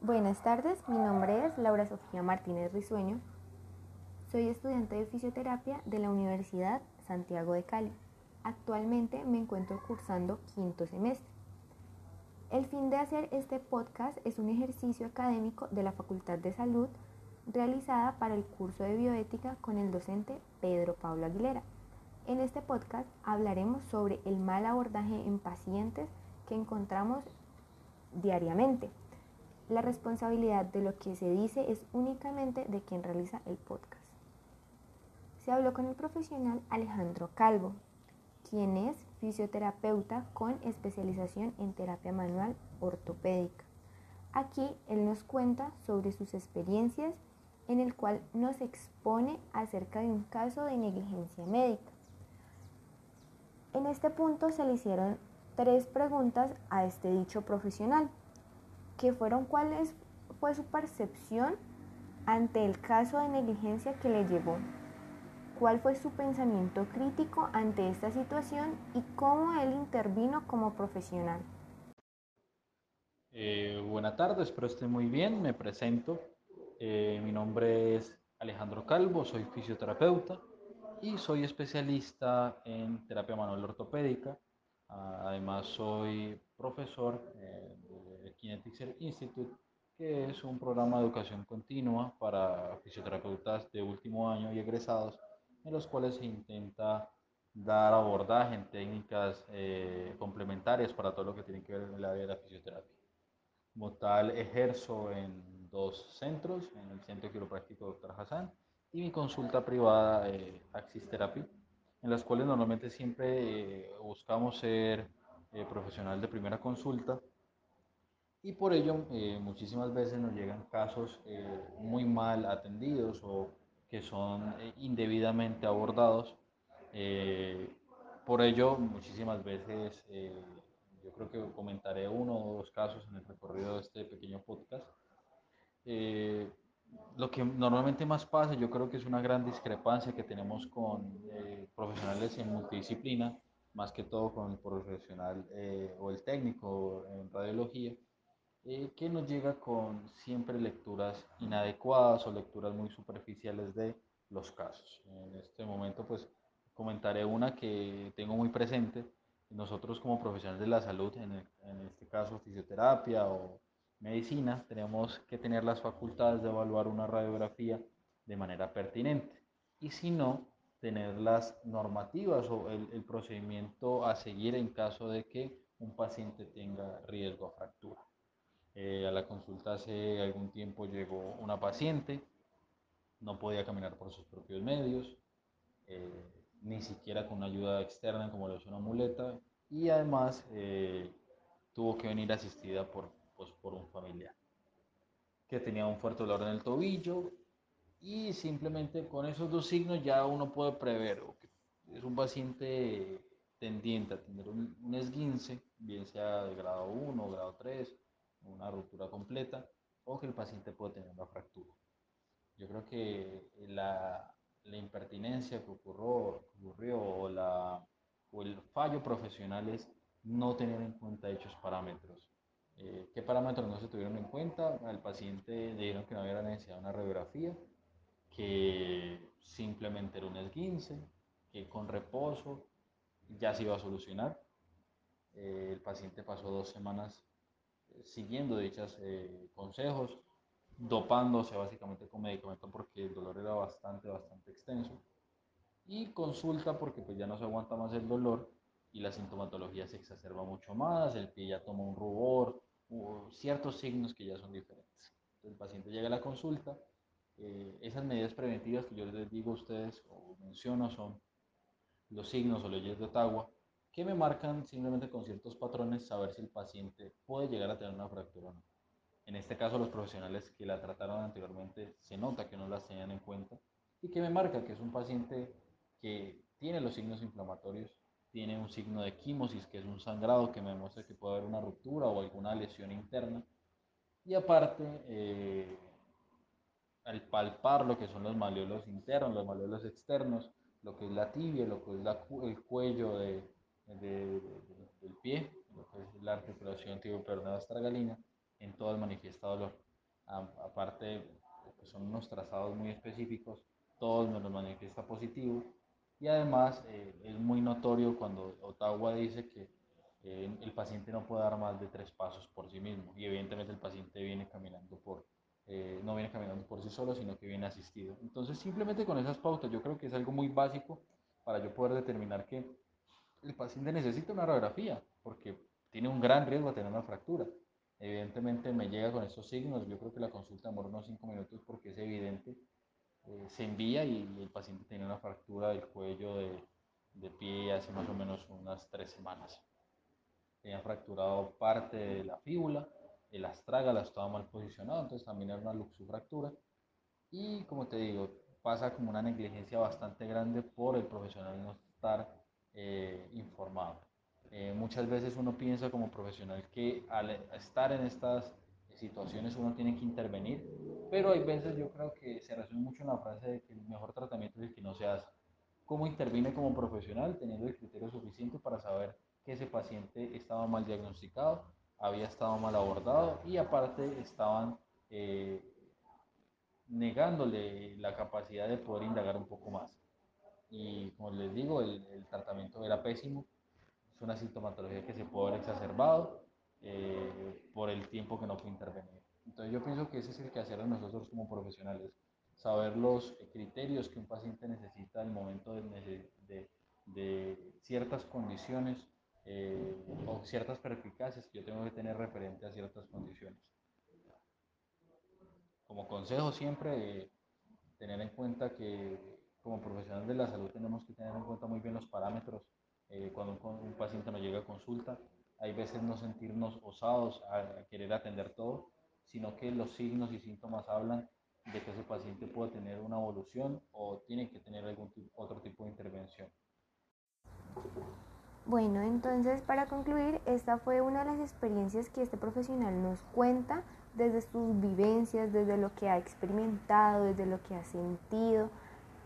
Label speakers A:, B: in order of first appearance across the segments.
A: Buenas tardes, mi nombre es Laura Sofía Martínez Risueño. Soy estudiante de fisioterapia de la Universidad Santiago de Cali. Actualmente me encuentro cursando quinto semestre. El fin de hacer este podcast es un ejercicio académico de la Facultad de Salud realizada para el curso de bioética con el docente Pedro Pablo Aguilera. En este podcast hablaremos sobre el mal abordaje en pacientes que encontramos diariamente. La responsabilidad de lo que se dice es únicamente de quien realiza el podcast. Se habló con el profesional Alejandro Calvo, quien es fisioterapeuta con especialización en terapia manual ortopédica. Aquí él nos cuenta sobre sus experiencias en el cual nos expone acerca de un caso de negligencia médica. En este punto se le hicieron tres preguntas a este dicho profesional, que fueron cuál fue su percepción ante el caso de negligencia que le llevó cuál fue su pensamiento crítico ante esta situación y cómo él intervino como profesional.
B: Eh, buenas tardes, espero esté muy bien. Me presento. Eh, mi nombre es Alejandro Calvo, soy fisioterapeuta y soy especialista en terapia manual ortopédica. Ah, además, soy profesor eh, de Kinetics Institute, que es un programa de educación continua para fisioterapeutas de último año y egresados en los cuales se intenta dar abordaje en técnicas eh, complementarias para todo lo que tiene que ver en el área de la fisioterapia. Como tal, ejerzo en dos centros, en el Centro Quiropráctico Dr. Hassan y mi consulta privada eh, Axis Therapy, en las cuales normalmente siempre eh, buscamos ser eh, profesional de primera consulta y por ello muchísimas veces nos llegan casos muy mal atendidos o que son eh, indebidamente abordados. Eh, por ello, muchísimas veces eh, yo creo que comentaré uno o dos casos en el recorrido de este pequeño podcast. lo que normalmente más pasa, yo creo que es una gran discrepancia que tenemos con profesionales en multidisciplina, más que todo con el profesional o el técnico en radiología, eh, que nos llega con siempre lecturas inadecuadas o lecturas muy superficiales de los casos. En este momento pues comentaré una que tengo muy presente. Nosotros como profesionales de la salud, en, en este caso fisioterapia o medicina, tenemos que tener las facultades de evaluar una radiografía de manera pertinente. Y si no, tener las normativas o el, el procedimiento a seguir en caso de que un paciente tenga riesgo a fractura. Eh, a la consulta hace algún tiempo llegó una paciente, no podía caminar por sus propios medios, eh, ni siquiera con ayuda externa como lo es una muleta, y además eh, tuvo que venir asistida por, pues, por un familiar que tenía un fuerte dolor en el tobillo y simplemente con esos dos signos ya uno puede prever que es un paciente tendiente a tener un, un esguince, bien sea de grado 1 o grado 3, una ruptura completa o que el paciente puede tener una fractura. Yo creo que la, la impertinencia que ocurrió, ocurrió o, la, o el fallo profesional es no tener en cuenta dichos parámetros. Eh, ¿Qué parámetros no se tuvieron en cuenta? Al paciente le dijeron que no había necesidad de una radiografía, que simplemente era un esguince, que con reposo ya se iba a solucionar. Eh, el paciente pasó dos semanas siguiendo dichos eh, consejos, dopándose básicamente con medicamento porque el dolor era bastante, bastante extenso. Y consulta porque pues ya no se aguanta más el dolor y la sintomatología se exacerba mucho más, el pie ya toma un rubor, ciertos signos que ya son diferentes. el paciente llega a la consulta, eh, esas medidas preventivas que yo les digo a ustedes o menciono son los signos o leyes de Ottawa, que me marcan simplemente con ciertos patrones saber si el paciente puede llegar a tener una fractura o no. En este caso, los profesionales que la trataron anteriormente se nota que no las tenían en cuenta y que me marca que es un paciente que tiene los signos inflamatorios, tiene un signo de quimosis, que es un sangrado que me muestra que puede haber una ruptura o alguna lesión interna. Y aparte, eh, al palpar lo que son los maleolos internos, los maleolos externos, lo que es la tibia, lo que es el cuello de, del pie, lo que es la articulación tibioperdonada astragalina, en todo el manifiesta dolor. aparte pues son unos trazados muy específicos, todos me los manifiesta positivo y además eh, es muy notorio cuando Ottawa dice que eh, el paciente no puede dar más de tres pasos por sí mismo y evidentemente el paciente viene caminando por, eh, no viene caminando por sí solo, sino que viene asistido. Entonces simplemente con esas pautas yo creo que es algo muy básico para yo poder determinar que el paciente necesita una radiografía porque tiene un gran riesgo de tener una fractura. Evidentemente me llega con estos signos, yo creo que la consulta demora unos 5 minutos porque es evidente eh, se envía y, el paciente tiene una fractura del cuello de, de pie hace más o menos unas tres semanas. Tenía fracturado parte de la fíbula, el astragal estaba mal posicionado, entonces también era una luxufractura. Y como te digo, pasa como una negligencia bastante grande por el profesional no estar eh, informado. Eh, muchas veces uno piensa como profesional que al estar en estas situaciones uno tiene que intervenir, pero hay veces yo creo que se resume mucho en la frase de que el mejor tratamiento es el que no se hace. ¿Cómo interviene como profesional teniendo el criterio suficiente para saber que ese paciente estaba mal diagnosticado, había estado mal abordado y aparte estaban eh, negándole la capacidad de poder indagar un poco más? Y como les digo, el, el tratamiento era pésimo, es una sintomatología que se puede haber exacerbado eh, por el tiempo que no fue intervenir. Entonces yo pienso que ese es el que hacer nosotros como profesionales, saber los criterios que un paciente necesita el momento de, de, de ciertas condiciones eh, o ciertas perspicacias que yo tengo que tener referente a ciertas condiciones. Como consejo siempre, eh, tener en cuenta que como profesional de la salud tenemos que tener en cuenta muy bien los parámetros cuando un, un paciente nos llega a consulta, hay veces no sentirnos osados a, querer atender todo, sino que los signos y síntomas hablan de que ese paciente puede tener una evolución o tiene que tener algún otro tipo de intervención.
A: Bueno, entonces para concluir, esta fue una de las experiencias que este profesional nos cuenta desde sus vivencias, desde lo que ha experimentado, desde lo que ha sentido,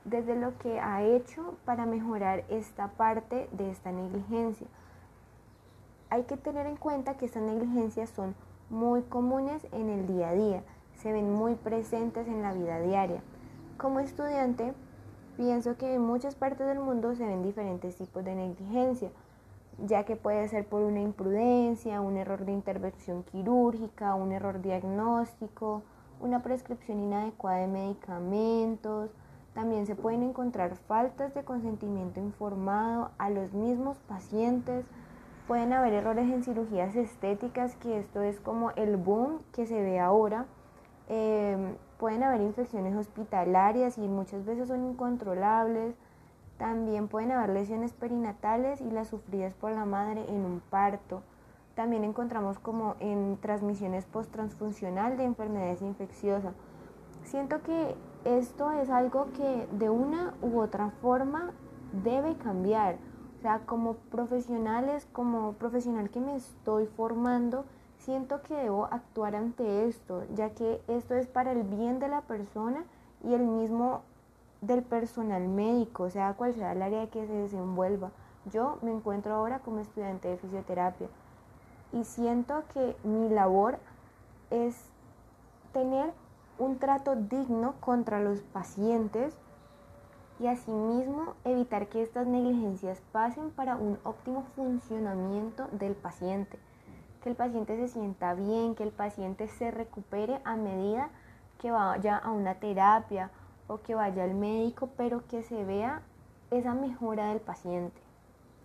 A: desde lo que ha hecho para mejorar esta parte de esta negligencia. Hay que tener en cuenta que estas negligencias son muy comunes en el día a día, se ven muy presentes en la vida diaria. Como estudiante, pienso que en muchas partes del mundo se ven diferentes tipos de negligencia, ya que puede ser por una imprudencia, un error de intervención quirúrgica, un error diagnóstico, una prescripción inadecuada de medicamentos. También se pueden encontrar faltas de consentimiento informado a los mismos pacientes, Pueden haber errores en cirugías estéticas, que esto es como el boom que se ve ahora. Em, pueden haber infecciones hospitalarias y muchas veces son incontrolables. También pueden haber lesiones perinatales y las sufridas por la madre en un parto. También encontramos como en transmisiones post-transfuncional de enfermedades infecciosas. Siento que esto es algo que de una u otra forma debe cambiar o sea, como profesionales, como profesional que me estoy formando, siento que debo actuar ante esto, ya que esto es para el bien de la persona y el mismo del personal médico, sea cual sea el área que se desenvuelva. Yo me encuentro ahora como estudiante de fisioterapia y siento que mi labor es tener un trato digno contra los pacientes y asimismo evitar que estas negligencias pasen para un óptimo funcionamiento del paciente, que el paciente se sienta bien, que el paciente se recupere a medida que vaya a una terapia o que vaya al médico, pero que se vea esa mejora del paciente.